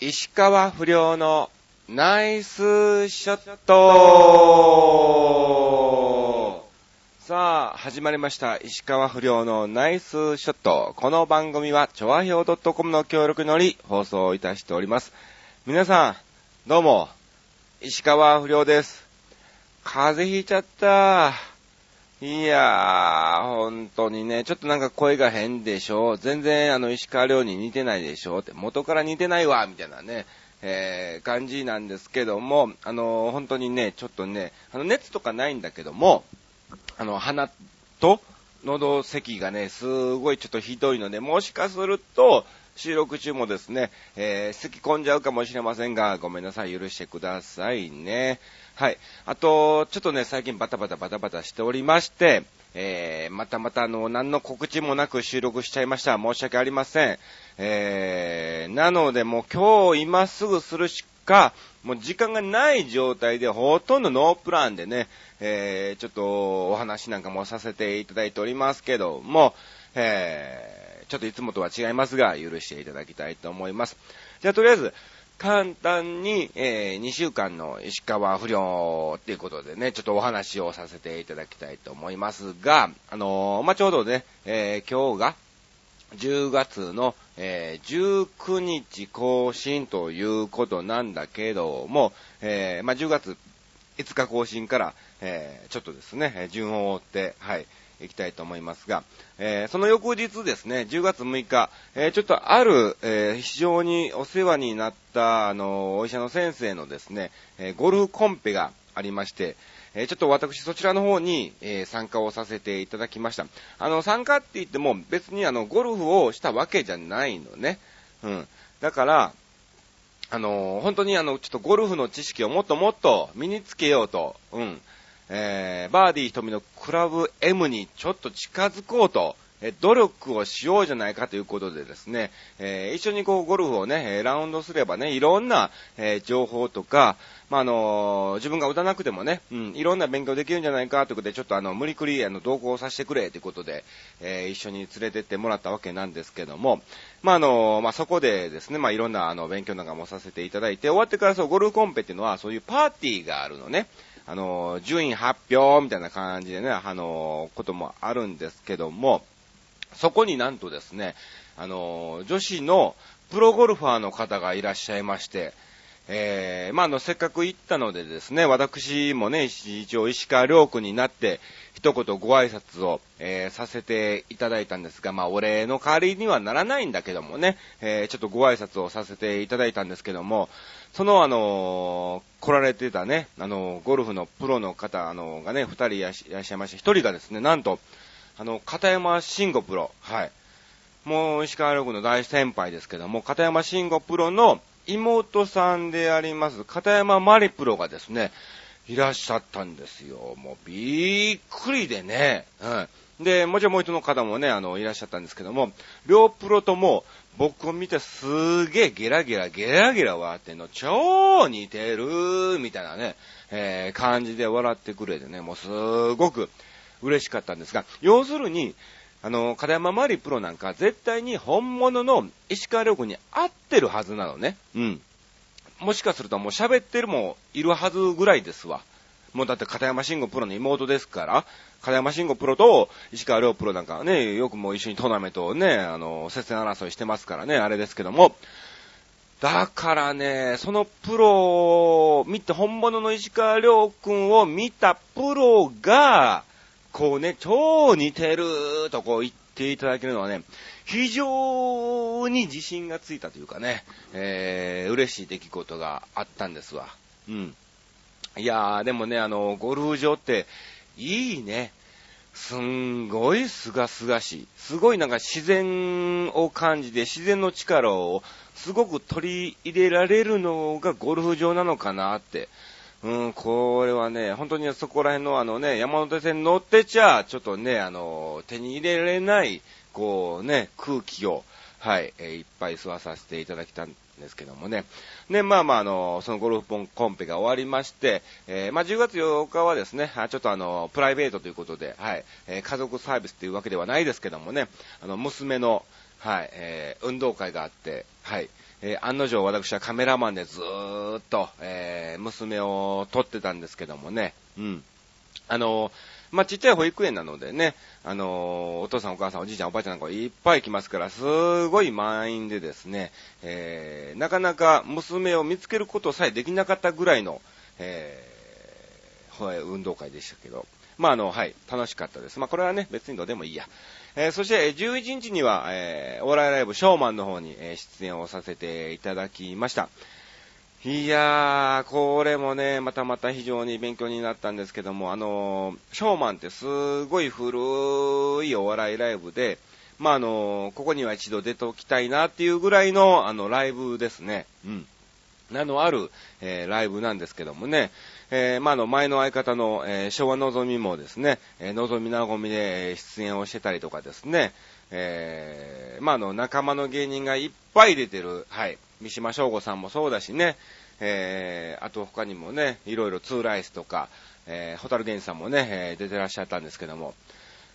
石川不良のナイスショットさあ、始まりました。石川不良のナイスショット。この番組は、ちょわひょう .com の協力により放送いたしております。皆さん、どうも、石川不良です。風邪ひいちゃった。いやー、本当にね、ちょっとなんか声が変でしょ全然あの石川遼に似てないでしょって、元から似てないわ、みたいなね、えー、感じなんですけども、あの、本当にね、ちょっとね、あの、熱とかないんだけども、あの、鼻と喉咳がね、すごいちょっとひどいので、もしかすると、収録中もですね、えー、咳込んじゃうかもしれませんが、ごめんなさい、許してくださいね。はい。あと、ちょっとね、最近バタバタバタバタしておりまして、えー、またまたあの、何の告知もなく収録しちゃいました。申し訳ありません。えー、なのでもう今日今すぐするしか、もう時間がない状態でほとんどノープランでね、えー、ちょっとお話なんかもさせていただいておりますけども、えー、ちょっといつもとは違いますが、許していただきたいと思います。じゃあとりあえず、簡単に、えー、2週間の石川不良っていうことでね、ちょっとお話をさせていただきたいと思いますが、あのー、まあ、ちょうどね、えー、今日が、10月の、えー、19日更新ということなんだけども、えー、まあ、10月5日更新から、えー、ちょっとですね、順を追って、はい、いきたいと思いますが、えー、その翌日ですね、10月6日、えー、ちょっとある、えー、非常にお世話になった、あの、お医者の先生のですね、えゴルフコンペがありまして、えちょっと私そちらの方に、え参加をさせていただきました。あの、参加って言っても別にあの、ゴルフをしたわけじゃないのね。うん。だから、あの、本当にあの、ちょっとゴルフの知識をもっともっと身につけようと、うん。えー、バーディー瞳のクラブ M にちょっと近づこうと、え努力をしようじゃないかということでですね、えー、一緒にこうゴルフをね、ラウンドすればね、いろんな、えー、情報とか、まあ、あのー、自分が打たなくてもね、うん、いろんな勉強できるんじゃないかということで、ちょっとあの、無理くりあの、同行させてくれということで、えー、一緒に連れてってもらったわけなんですけども、まあ、あのー、まあ、そこでですね、まあ、いろんなあの、勉強なんかもさせていただいて、終わってからそう、ゴルフコンペっていうのは、そういうパーティーがあるのね。あの、順位発表みたいな感じでね、あの、こともあるんですけども、そこになんとですね、あの、女子のプロゴルファーの方がいらっしゃいまして、えー、まあ、あの、せっかく行ったのでですね、私もね、一応石川良君になって、一言ご挨拶を、えー、させていただいたんですが、まあ、お礼の代わりにはならないんだけどもね、えー、ちょっとご挨拶をさせていただいたんですけども、そのあの、来られてたね、あの、ゴルフのプロの方、あの、がね、二人いらっしゃいまして、一人がですね、なんと、あの、片山慎吾プロ、はい。もう石川良君の大先輩ですけども、片山慎吾プロの妹さんであります、片山マリプロがですね、いらっしゃったんですよ。もうびっくりでね。うん。で、もちろんもう一の方もね、あの、いらっしゃったんですけども、両プロとも僕を見てすーげえゲラゲラ、ゲラゲラ笑ってんの、超似てるーみたいなね、えー、感じで笑ってくれてね、もうすーごく嬉しかったんですが、要するに、あの、片山マリプロなんか絶対に本物の石川遼君に合ってるはずなのね。うん。もしかするともう喋ってるもいるはずぐらいですわ。もうだって片山慎吾プロの妹ですから、片山慎吾プロと石川遼プロなんかね、よくもう一緒にトーナメントをね、あの、接戦争いしてますからね、あれですけども、だからね、そのプロを見て、本物の石川遼君を見たプロが、こうね、超似てるとこう言っていただけるのはね、非常に自信がついたというかね、えー、嬉しい出来事があったんですわ。うん。いやー、でもね、あの、ゴルフ場って、いいね。すんごいすがすがしい。すごいなんか自然を感じて、自然の力をすごく取り入れられるのがゴルフ場なのかなって。うん、これはね、本当にそこら辺のあのね、山手線乗ってちゃ、ちょっとね、あの、手に入れられない、こうね、空気を、はい、えー、いっぱい吸わさせていただきたんですけどもね。ね、まあまあ、あの、そのゴルフポンコンペが終わりまして、えー、まあ10月8日はですね、ちょっとあの、プライベートということで、はい、えー、家族サービスっていうわけではないですけどもね、あの、娘の、はい、えー、運動会があって、はい、えー、案の定私はカメラマンでずーっと、えー、娘を撮ってたんですけどもね、うん。あのー、まあ、ちっちゃい保育園なのでね、あのー、お父さんお母さんおじいちゃんおばあちゃんなんかいっぱい来ますから、すごい満員でですね、えー、なかなか娘を見つけることさえできなかったぐらいの、えー、運動会でしたけど、まあ、あの、はい、楽しかったです。まあ、これはね、別にどうでもいいや。えー、そして、11日には、えー、お笑いライブショーマンの方に、えー、出演をさせていただきました。いやー、これもね、またまた非常に勉強になったんですけども、あのー、ショーマンってすごい古いお笑いライブで、まあ、あのー、ここには一度出ておきたいなっていうぐらいの、あの、ライブですね。うん。なのある、えー、ライブなんですけどもね、えー、まあ、の、前の相方の、えー、昭和のぞみもですね、えー、のぞみなごみで出演をしてたりとかですね、え、まあ、の、仲間の芸人がいっぱい出てる、はい、三島翔吾さんもそうだしね、え、あと他にもね、いろいろツーライスとか、えー、ホタルゲンさんもね、え、出てらっしゃったんですけども、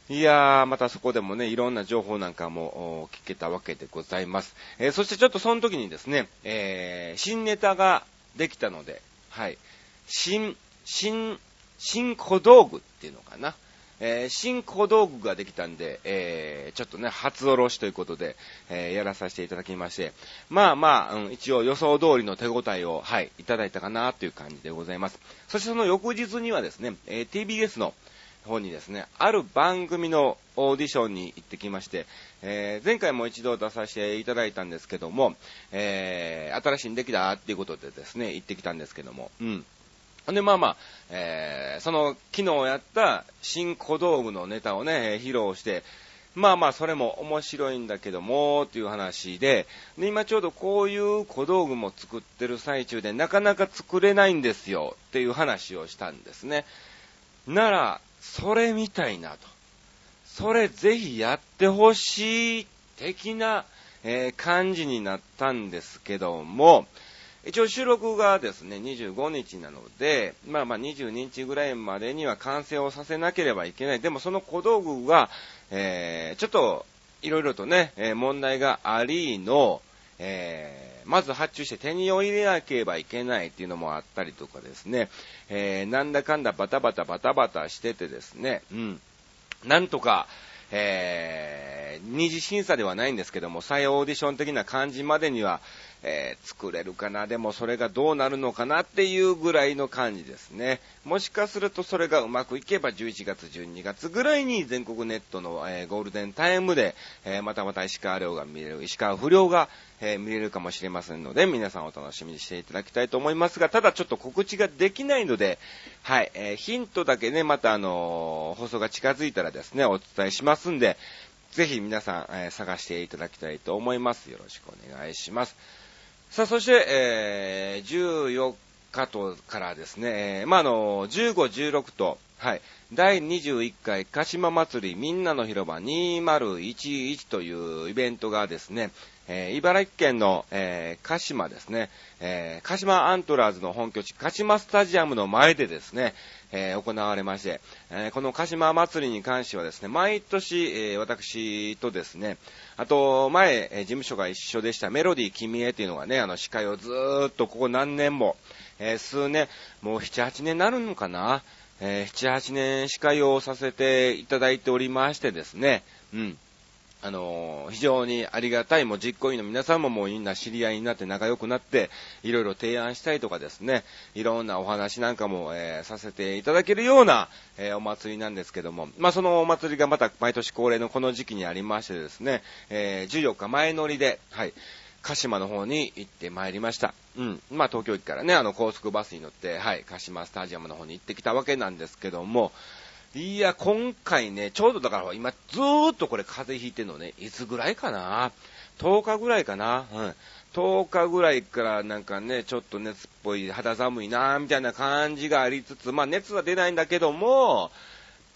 いやー、またそこでもね、いろんな情報なんかも聞けたわけでございます。えー、そしてちょっとその時にですね、えー、新ネタができたので、はい。新、新、新小道具っていうのかな。えー、新小道具ができたんで、えー、ちょっとね、初おろしということで、えー、やらさせていただきまして、まあまあ、うん、一応予想通りの手応えを、はい、いただいたかなという感じでございます。そしてその翌日にはですね、え、TBS の方にですね、ある番組のオーディションに行ってきまして、えー、前回も一度出させていただいたんですけども、えー、新しいんできたっていうことでですね、行ってきたんですけども、うん。で、まあまあ、えー、その、昨日やった新小道具のネタをね、披露して、まあまあ、それも面白いんだけども、っていう話で、で、今ちょうどこういう小道具も作ってる最中で、なかなか作れないんですよ、っていう話をしたんですね。なら、それみたいなと。それぜひやってほしい、的な、えー、感じになったんですけども、一応収録がですね、25日なので、まあまあ22日ぐらいまでには完成をさせなければいけない。でもその小道具が、えー、ちょっと、いろいろとね、えー、問題がありの、え、まず発注して手に入れなければいけないっていうのもあったりとかですね、えー、なんだかんだバタバタバタバタしててですね、うん。なんとか、えー、二次審査ではないんですけども、再オーディション的な感じまでには、えー、作れるかな、でもそれがどうなるのかなっていうぐらいの感じですね。もしかするとそれがうまくいけば11月、12月ぐらいに全国ネットの、えー、ゴールデンタイムで、え、またまた石川遼が見れる、石川不良が、え見れるかもしれませんので、皆さんお楽しみにしていただきたいと思いますが、ただちょっと告知ができないので、はい、えヒントだけね、またあの放送が近づいたらですね、お伝えしますんで、ぜひ皆さん、え探していただきたいと思います。よろしくお願いします。さあ、そして、えー、14日とからですね、え、まあ、あの、15、16と、はい、第21回鹿島祭りみんなの広場2011というイベントがですね、え、茨城県の、えー、鹿島ですね、えー、鹿島アントラーズの本拠地、鹿島スタジアムの前でですね、え行われまして、えこの鹿島祭りに関してはですね、毎年、え私とですね、あと、前、え事務所が一緒でしたメロディー君へっていうのがね、あの、司会をずーっとここ何年も、え、数年、もう7、8年になるのかなえー、7、8年司会をさせていただいておりましてですね、うん。あの、非常にありがたい、もう実行委員の皆さんももうみんな知り合いになって仲良くなって、いろいろ提案したりとかですね、いろんなお話なんかも、えー、させていただけるような、えー、お祭りなんですけども、まあ、そのお祭りがまた毎年恒例のこの時期にありましてですね、え14日前乗りで、はい、鹿島の方に行ってまいりました。うん。まあ、東京駅からね、あの、高速バスに乗って、はい、鹿島スタジアムの方に行ってきたわけなんですけども、いや、今回ね、ちょうどだから今、ずーっとこれ風邪ひいてんのね、いつぐらいかな ?10 日ぐらいかな？うん。10日ぐらいからなんかね、ちょっと熱っぽい、肌寒いなみたいな感じがありつつ、まあ熱は出ないんだけども、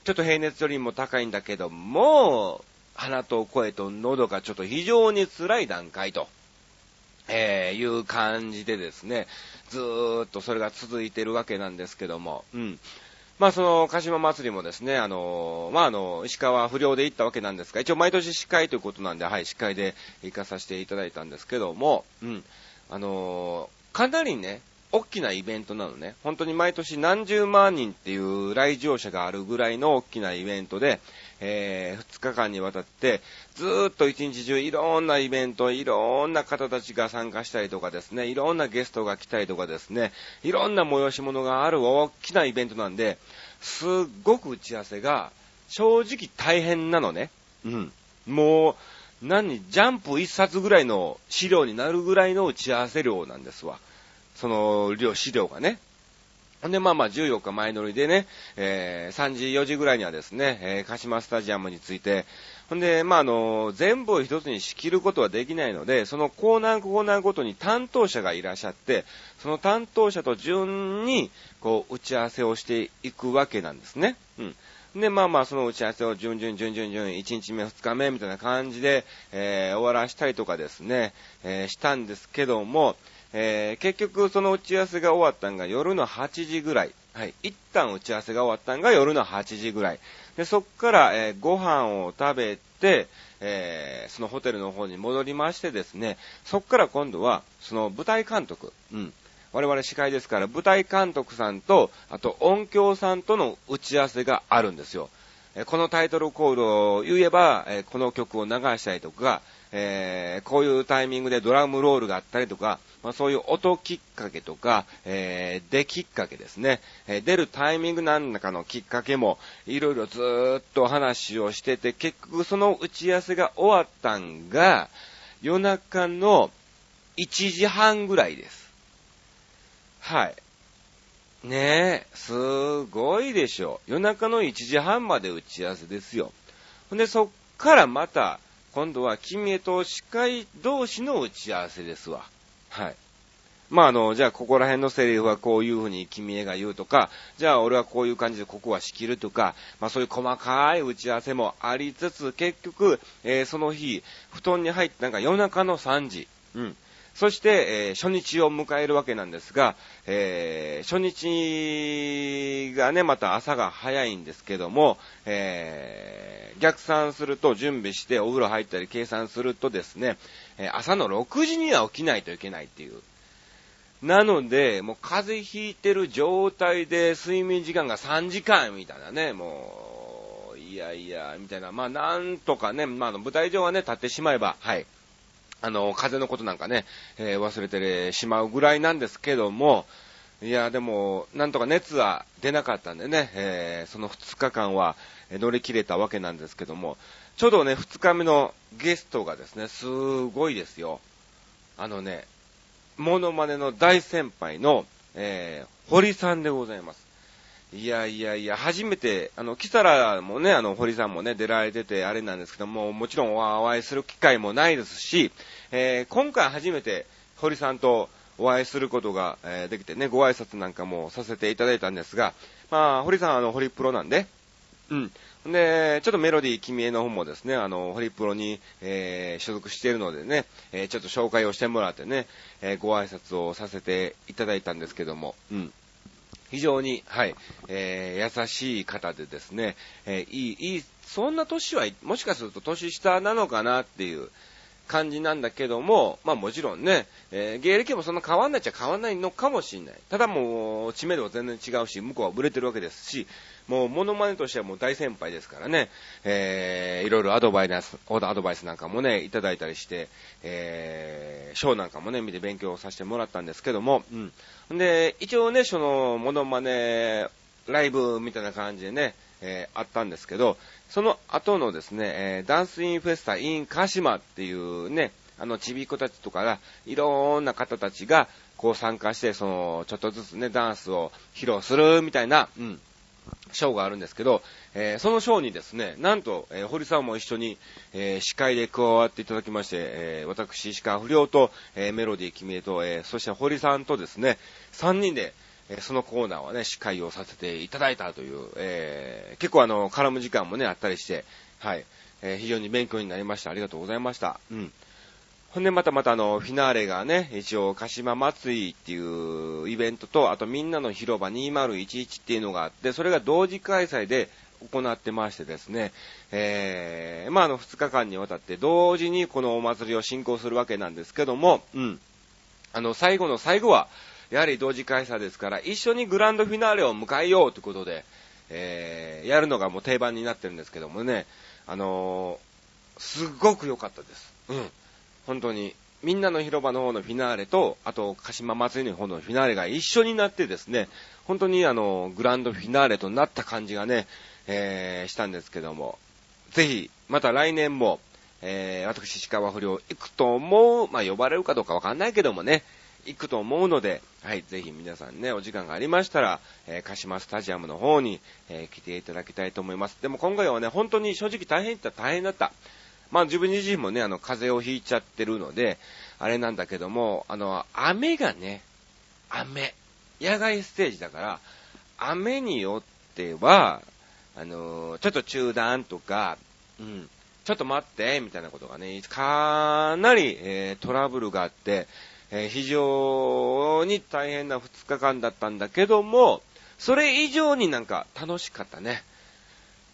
ちょっと平熱よりも高いんだけども、鼻と声と喉がちょっと非常に辛い段階と、えー、いう感じでですね、ずーっとそれが続いてるわけなんですけども、うん。まあその、鹿島祭りもですね、あの、まああの、石川不良で行ったわけなんですが、一応毎年司会ということなんで、はい、司会で行かさせていただいたんですけども、うん、あの、かなりね、大きなイベントなのね。本当に毎年何十万人っていう来場者があるぐらいの大きなイベントで、えー、2日間にわたって、ずーっと一日中いろんなイベント、いろんな方たちが参加したりとかですね、いろんなゲストが来たりとかですね、いろんな催し物がある大きなイベントなんで、すっごく打ち合わせが正直大変なのね。うん。もう、何、ジャンプ一冊ぐらいの資料になるぐらいの打ち合わせ量なんですわ。その量、資料がね。ほんで、まあまあ、14日前乗りでね、えー、3時、4時ぐらいにはですね、えー、鹿島スタジアムについて、ほんで、まあ、あの、全部を一つに仕切ることはできないので、そのコーナーコーナーごとに担当者がいらっしゃって、その担当者と順に、こう、打ち合わせをしていくわけなんですね。うん。で、まあまあ、その打ち合わせを順々、順々、順々、1日目、2日目みたいな感じで、えー、終わらしたりとかですね、えー、したんですけども、えー、結局その打ち合わせが終わったんが夜の8時ぐらい。はい。一旦打ち合わせが終わったんが夜の8時ぐらい。で、そっから、えー、ご飯を食べて、えー、そのホテルの方に戻りましてですね、そっから今度は、その舞台監督、うん。我々司会ですから、舞台監督さんと、あと音響さんとの打ち合わせがあるんですよ。えこのタイトルコールを言えば、えこの曲を流したりとか、えー、こういうタイミングでドラムロールがあったりとか、まあ、そういう音きっかけとか、えー、出きっかけですね、えー、出るタイミングなんだかのきっかけも、いろいろずーっと話をしてて、結局その打ち合わせが終わったんが、夜中の1時半ぐらいです。はい。ねえ、すごいでしょ。夜中の1時半まで打ち合わせですよ。ほんで、そっからまた、今度は君へと司会同士の打ち合わせですわ。はい。まあ、あの、じゃあ、ここら辺のセリフはこういう風に君へが言うとか、じゃあ、俺はこういう感じでここは仕切るとか、まあ、そういう細かい打ち合わせもありつつ、結局、えー、その日、布団に入ってなんか夜中の3時、うん。そして、えー、初日を迎えるわけなんですが、えー、初日がね、また朝が早いんですけども、え、逆算すると準備してお風呂入ったり計算するとですね、え朝の6時には起きないといけないっていう。なので、もう風邪ひいてる状態で睡眠時間が3時間みたいなね、もう、いやいや、みたいな。まあ、なんとかね、まあ、舞台上はね、立ってしまえば、はい。あの、風邪のことなんかね、えー、忘れてしまうぐらいなんですけども、いや、でも、なんとか熱は出なかったんでね、えー、その2日間は乗り切れたわけなんですけども、ちょうどね、2日目のゲストがですね、すごいですよ。あのね、モノマネの大先輩の、えー、堀さんでございます。いやいやいや、初めて、あの、キサラもね、あの、堀さんもね、出られてて、あれなんですけども、もちろんお会いする機会もないですし、えー、今回初めて、堀さんとお会いすることが、えー、できてね、ご挨拶なんかもさせていただいたんですが、まあ、堀さん、あの、堀プロなんで、うん。で、ちょっとメロディー君への方もですね、あの、ホリプロに、えー、所属しているのでね、えー、ちょっと紹介をしてもらってね、えー、ご挨拶をさせていただいたんですけども、うん。非常に、はい、えー、優しい方でですね、えー、いい、いい、そんな年は、もしかすると年下なのかなっていう感じなんだけども、まあもちろんね、えー、芸歴もそんな変わんないっちゃ変わんないのかもしれない。ただもう、知名度は全然違うし、向こうは売れてるわけですし、もう、モノマネとしてはもう大先輩ですからね、えー、いろいろアドバイス、アドバイスなんかもね、いただいたりして、えー、ショーなんかもね、見て勉強させてもらったんですけども、うん。で、一応ね、その、モノマネ、ライブみたいな感じでね、えー、あったんですけど、その後のですね、えー、ダンスインフェスタインカシマっていうね、あの、ちびっ子たちとかが、いろんな方たちが、こう参加して、その、ちょっとずつね、ダンスを披露するみたいな、うん、ショーがあるんですけど、えー、そのショーにですね、なんと、えー、堀さんも一緒に、えー、司会で加わっていただきまして、え私、石川不良と、えメロディー君へと、えそして堀さんとですね、3人で、えそのコーナーはね、司会をさせていただいたという、え結構あの、絡む時間もね、あったりして、はい、え非常に勉強になりました。ありがとうございました。うん。ほんでまたまたあの、フィナーレがね、一応、鹿島祭りっていうイベントと、あとみんなの広場2011っていうのがあって、それが同時開催で行ってましてですね、えー、まああの、2日間にわたって同時にこのお祭りを進行するわけなんですけども、うん。あの、最後の最後は、やはり同時開催ですから、一緒にグランドフィナーレを迎えようということで、えー、やるのがもう定番になってるんですけどもね、あのー、すっごく良かったです。うん。本当に。みんなの広場の方のフィナーレと、あと、鹿島祭りの方のフィナーレが一緒になってですね、本当にあの、グランドフィナーレとなった感じがね、えー、したんですけども、ぜひ、また来年も、えー、私、石川不良行くと思う、まあ、呼ばれるかどうかわかんないけどもね、行くと思うので、はい、ぜひ皆さんね、お時間がありましたら、えー、鹿島スタジアムの方に、えー、来ていただきたいと思います。でも今回はね、本当に正直大変だった大変だった。まあ自分自身もね、あの、風邪をひいちゃってるので、あれなんだけども、あの、雨がね、雨。野外ステージだから、雨によっては、あのちょっと中断とか、うん、ちょっと待って、みたいなことがね、かなり、えー、トラブルがあって、え、非常に大変な2日間だったんだけども、それ以上になんか楽しかったね。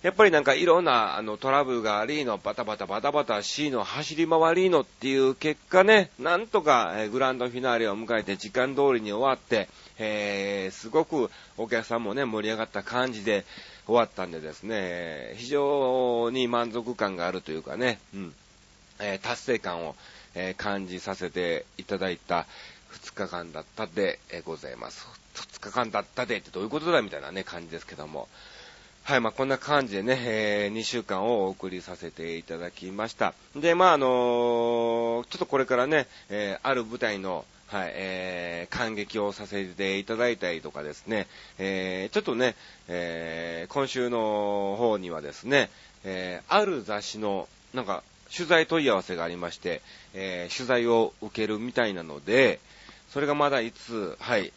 やっぱりなんかいろんなあのトラブルがありの、バタバタバタバタ C の走り回りのっていう結果ね、なんとか、グランドフィナーレを迎えて時間通りに終わって、えー、すごくお客さんもね、盛り上がった感じで終わったんでですね、非常に満足感があるというかね、うん、えー、達成感を、えー、感じさせていただいた2日間だったで、えございます。2日間だったでってどういうことだみたいなね、感じですけども。はい、まあ、こんな感じでね、えー、2週間をお送りさせていただきました。で、まあ、あのー、ちょっとこれからね、えー、ある舞台の、はい、えー、感激をさせていただいたりとかですね、えー、ちょっとね、えー、今週の方にはですね、えー、ある雑誌の、なんか、取材問い合わせがありまして、えー、取材を受けるみたいなので、それがまだいつ、はい、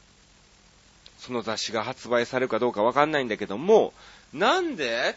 その雑誌が発売されるかどうかわかんないんだけども、なんで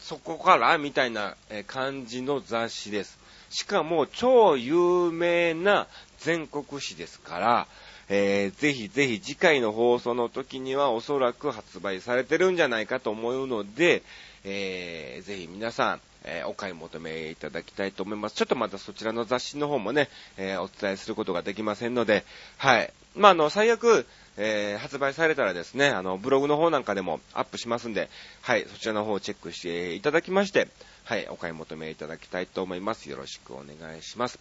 そこからみたいな感じの雑誌です。しかも超有名な全国紙ですから、えー、ぜひぜひ次回の放送の時にはおそらく発売されてるんじゃないかと思うので、えー、ぜひ皆さん、えー、お買い求めいただきたいと思います。ちょっとまたそちらの雑誌の方もね、えー、お伝えすることができませんので、はい。まあ、あの、最悪、えー、発売されたらですね、あの、ブログの方なんかでもアップしますんで、はい、そちらの方をチェックしていただきまして、はい、お買い求めいただきたいと思います。よろしくお願いします。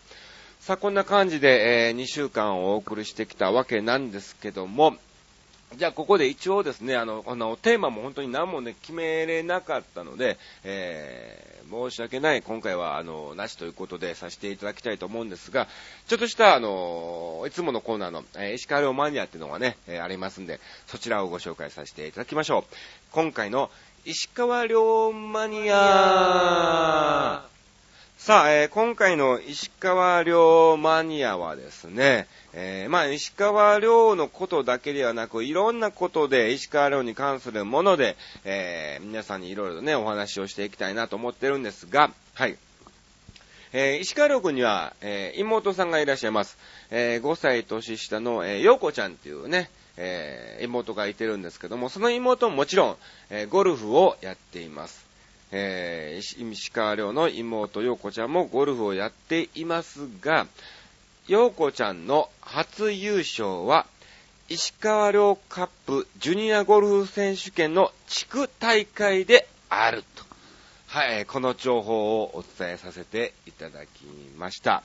さあ、こんな感じで、えー、2週間お送りしてきたわけなんですけども、じゃあ、ここで一応ですね、あの、あの、テーマも本当に何もね、決めれなかったので、えー、申し訳ない、今回は、あの、なしということでさせていただきたいと思うんですが、ちょっとした、あの、いつものコーナーの、えー、石川遼マニアっていうのがね、えー、ありますんで、そちらをご紹介させていただきましょう。今回の、石川遼マニアさあ、えー、今回の石川遼マニアはですね、えー、まあ、石川遼のことだけではなく、いろんなことで、石川遼に関するもので、えー、皆さんにいろいろね、お話をしていきたいなと思ってるんですが、はい。え、石川遼君には、え、妹さんがいらっしゃいます。え、5歳年下の、えー、陽子ちゃんっていうね、え、妹がいてるんですけども、その妹ももちろん、え、ゴルフをやっています。えー、石川遼の妹陽子ちゃんもゴルフをやっていますが、陽子ちゃんの初優勝は、石川遼カップジュニアゴルフ選手権の地区大会であると。はい、この情報をお伝えさせていただきました。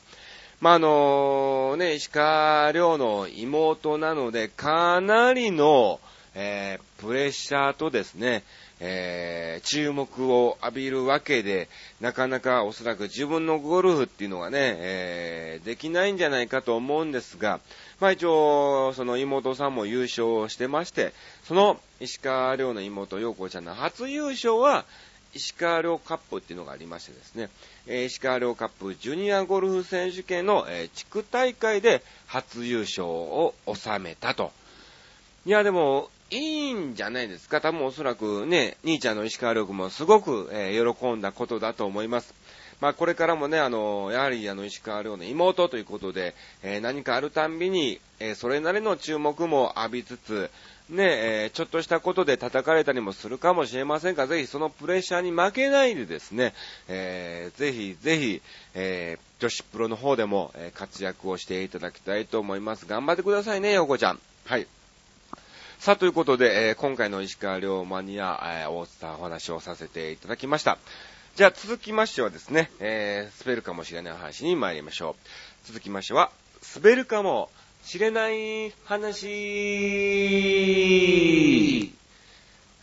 まあ、あのね、石川遼の妹なので、かなりの、えー、プレッシャーとですね、えー、注目を浴びるわけで、なかなかおそらく自分のゴルフっていうのがね、えー、できないんじゃないかと思うんですが、まあ一応、その妹さんも優勝してまして、その石川遼の妹、陽子ちゃんの初優勝は、石川遼カップっていうのがありましてですね、え石川遼カップジュニアゴルフ選手権の、え地区大会で初優勝を収めたと。いや、でも、いいんじゃないですか？多分おそらくね、兄ちゃんの石川遼君もすごく、えー、喜んだことだと思います。まあ、これからもね、あの、やはり、あの、石川遼の妹ということで、えー、何かあるたんびに、えー、それなりの注目も浴びつつ、ね、え、ちょっとしたことで叩かれたりもするかもしれませんが、ぜひそのプレッシャーに負けないでですね、えー、ぜひぜひ、え、女子プロの方でも、え活躍をしていただきたいと思います。頑張ってくださいね、よこちゃん。はい。さあ、ということで、えー、今回の石川遼マニア、えー、大津さんお話をさせていただきました。じゃあ、続きましてはですね、えー、滑るかもしれない話に参りましょう。続きましては、滑るかもしれない話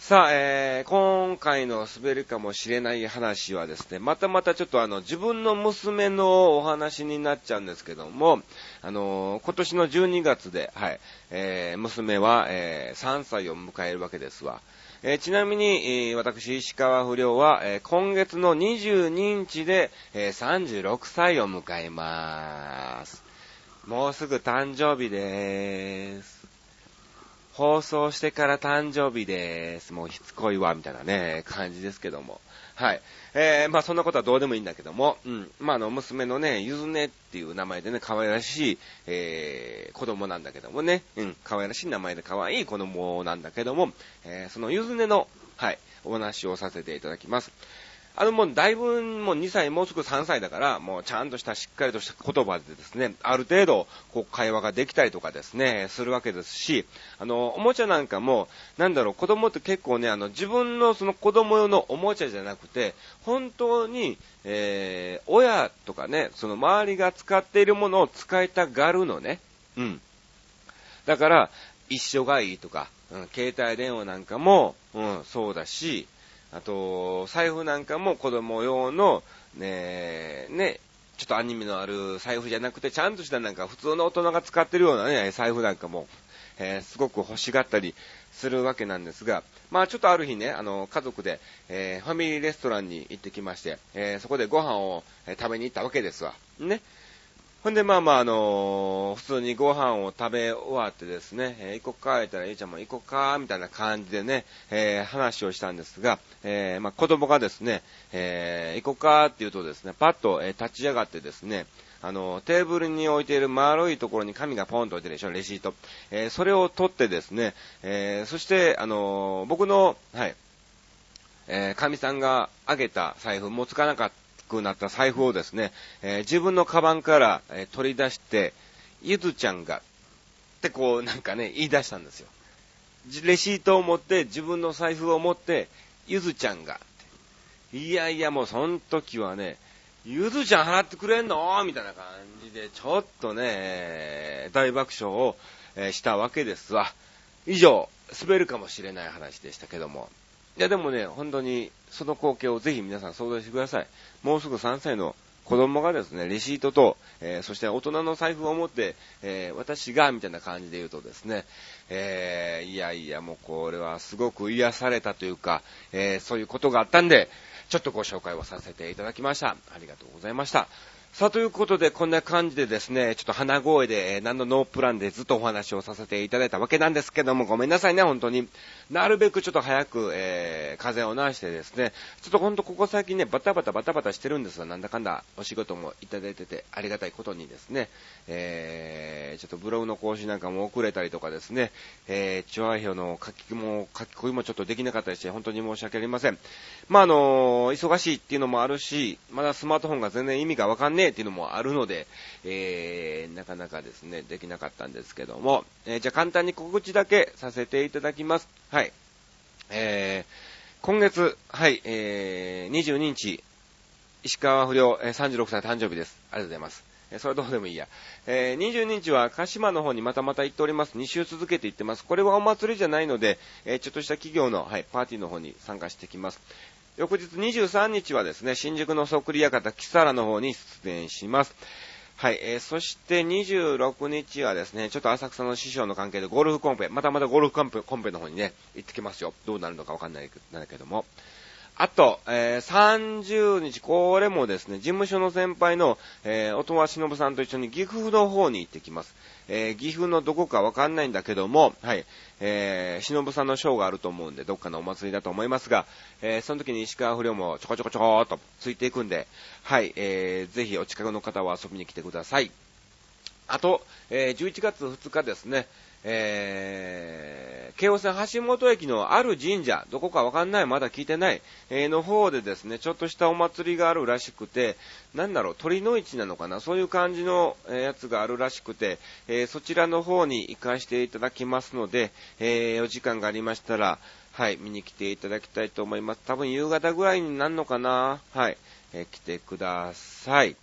さあ、えー、今回の滑るかもしれない話はですね、またまたちょっとあの、自分の娘のお話になっちゃうんですけども、あのー、今年の12月で、はい、えー、娘は、えー、3歳を迎えるわけですわ。えー、ちなみに、えー、私、石川不良は、えー、今月の22日で、え36歳を迎えまーす。もうすぐ誕生日でーす。放送してから誕生日です。もうしつこいわ、みたいなね、感じですけども。はい。えー、まあそんなことはどうでもいいんだけども、うん。まああの、娘のね、ゆずねっていう名前でね、可愛らしい、えー、子供なんだけどもね、うん、可愛らしい名前で可愛い子供なんだけども、えー、そのゆずねの、はい、お話をさせていただきます。あのもうだいぶもう2歳、もうすぐ3歳だから、もうちゃんとしたしっかりとした言葉でですね、ある程度、こう会話ができたりとかですね、するわけですし、あの、おもちゃなんかも、なんだろう、子供って結構ね、あの、自分のその子供用のおもちゃじゃなくて、本当に、えー、親とかね、その周りが使っているものを使いたがるのね。うん。だから、一緒がいいとか、うん、携帯電話なんかも、うん、そうだし、あと、財布なんかも子供用の、ね、ね、ちょっとアニメのある財布じゃなくて、ちゃんとしたなんか普通の大人が使ってるようなね、財布なんかも、えー、すごく欲しがったりするわけなんですが、まあちょっとある日ね、あの、家族で、えー、ファミリーレストランに行ってきまして、えー、そこでご飯を食べに行ったわけですわ。ね。ほんで、まあまあ、あのー、普通にご飯を食べ終わってですね、えー、行こっか、言ったら、ゆうちゃんも行こっか、みたいな感じでね、えー、話をしたんですが、え、まあ、子供がですね、え、行こっかって言うとですね、パッと、え、立ち上がってですね、あの、テーブルに置いている丸いところに紙がポンと置いてるでしょ、レシート。え、それを取ってですね、え、そして、あの、僕の、はい、えー、神さんがあげた財布もつかなかったくなった財布をですね、えー、自分のカバンから、えー、取り出して、ゆずちゃんが、ってこうなんかね、言い出したんですよ。レシートを持って、自分の財布を持って、ゆずちゃんが、いやいやもうその時はね、ゆずちゃん払ってくれんの？みたいな感じで、ちょっとね、大爆笑を、したわけですわ。以上、滑るかもしれない話でしたけども。いやでもね、本当にその光景をぜひ皆さん想像してください。もうすぐ3歳の子供がですね、レシートと、えー、そして大人の財布を持って、えー、私が、みたいな感じで言うとですね、えー、いやいや、もうこれはすごく癒されたというか、えそういうことがあったんで、ちょっとご紹介をさせていただきました。ありがとうございました。さあ、ということで、こんな感じでですね、ちょっと鼻声で、えー、何のノープランでずっとお話をさせていただいたわけなんですけども、ごめんなさいね、本当に。なるべくちょっと早く、えー、風邪を治してですね、ちょっとほんとここ最近ね、バタバタバタバタしてるんですが、なんだかんだお仕事もいただいてて、ありがたいことにですね、えー、ちょっとブログの更新なんかも遅れたりとかですね、えー、チョア表の書きも、書き込みもちょっとできなかったりして、本当に申し訳ありません。まあ、あのー、忙しいっていうのもあるし、まだスマートフォンが全然意味がわかんねえっていうのもあるので、えー、なかなかですね、できなかったんですけども、えー、じゃあ簡単に告知だけさせていただきます。はい。えー、今月、はい、えー、22日、石川不良、え、36歳誕生日です。ありがとうございます。え、それはどうでもいいや。えー、22日は鹿島の方にまたまた行っております。2週続けて行ってます。これはお祭りじゃないので、えー、ちょっとした企業の、はい、パーティーの方に参加してきます。翌日23日はですね、新宿のそっくり館キサラの方に出演します。はい、えー、そして26日はですね、ちょっと浅草の師匠の関係でゴルフコンペ、またまたゴルフコンペコンペの方にね、行ってきますよ。どうなるのかわかんないけども。あと、えー、30日、これもですね、事務所の先輩の、えー、音羽忍さんと一緒に岐阜の方に行ってきます。えー、岐阜のどこかわかんないんだけども、はい、えー、忍さんのショーがあると思うんで、どっかのお祭りだと思いますが、えー、その時に石川不良もちょこちょこちょこーっとついていくんで、はい、えー、ぜひお近くの方は遊びに来てください。あと、えー、11月2日ですね、えー、京王線橋本駅のある神社、どこかわかんない、まだ聞いてない、えー、の方でですね、ちょっとしたお祭りがあるらしくて、なんだろう、鳥の市なのかな、そういう感じの、やつがあるらしくて、えー、そちらの方に行かせていただきますので、え、お時間がありましたら、はい、見に来ていただきたいと思います。多分夕方ぐらいになるのかな、はい、え、来てください。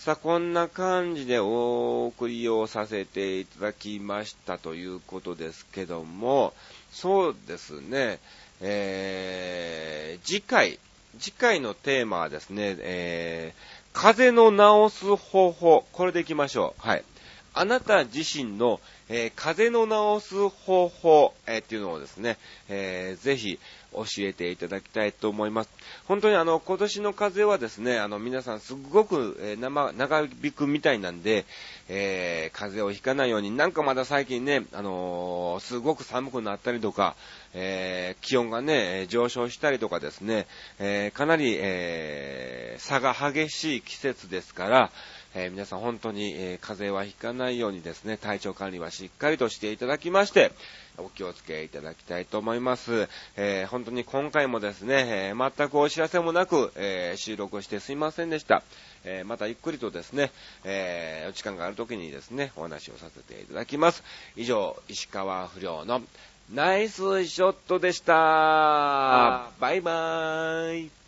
さあ、こんな感じでお送りをさせていただきましたということですけども、そうですね、えー、次回、次回のテーマはですね、えー、風の治す方法、これでいきましょう。はい。あなた自身の、えー、風の治す方法、えー、っていうのをですね、えー、ぜひ教えていただきたいと思います。本当にあの、今年の風はですね、あの、皆さんすごく、えー、長引くみたいなんで、えー、風邪をひかないように、なんかまだ最近ね、あのー、すごく寒くなったりとか、えー、気温がね、上昇したりとかですね、えー、かなり、えー、差が激しい季節ですから、えー、皆さん本当に、えー、風邪はひかないようにですね、体調管理はしっかりとしていただきまして、お気をつけいただきたいと思います。えー、本当に今回もですね、えー、全くお知らせもなく、えー、収録してすいませんでした。えまたゆっくりとですね、えお時間がある時にですね、お話をさせていただきます。以上、石川不良のナイスショットでした。バイバーイ。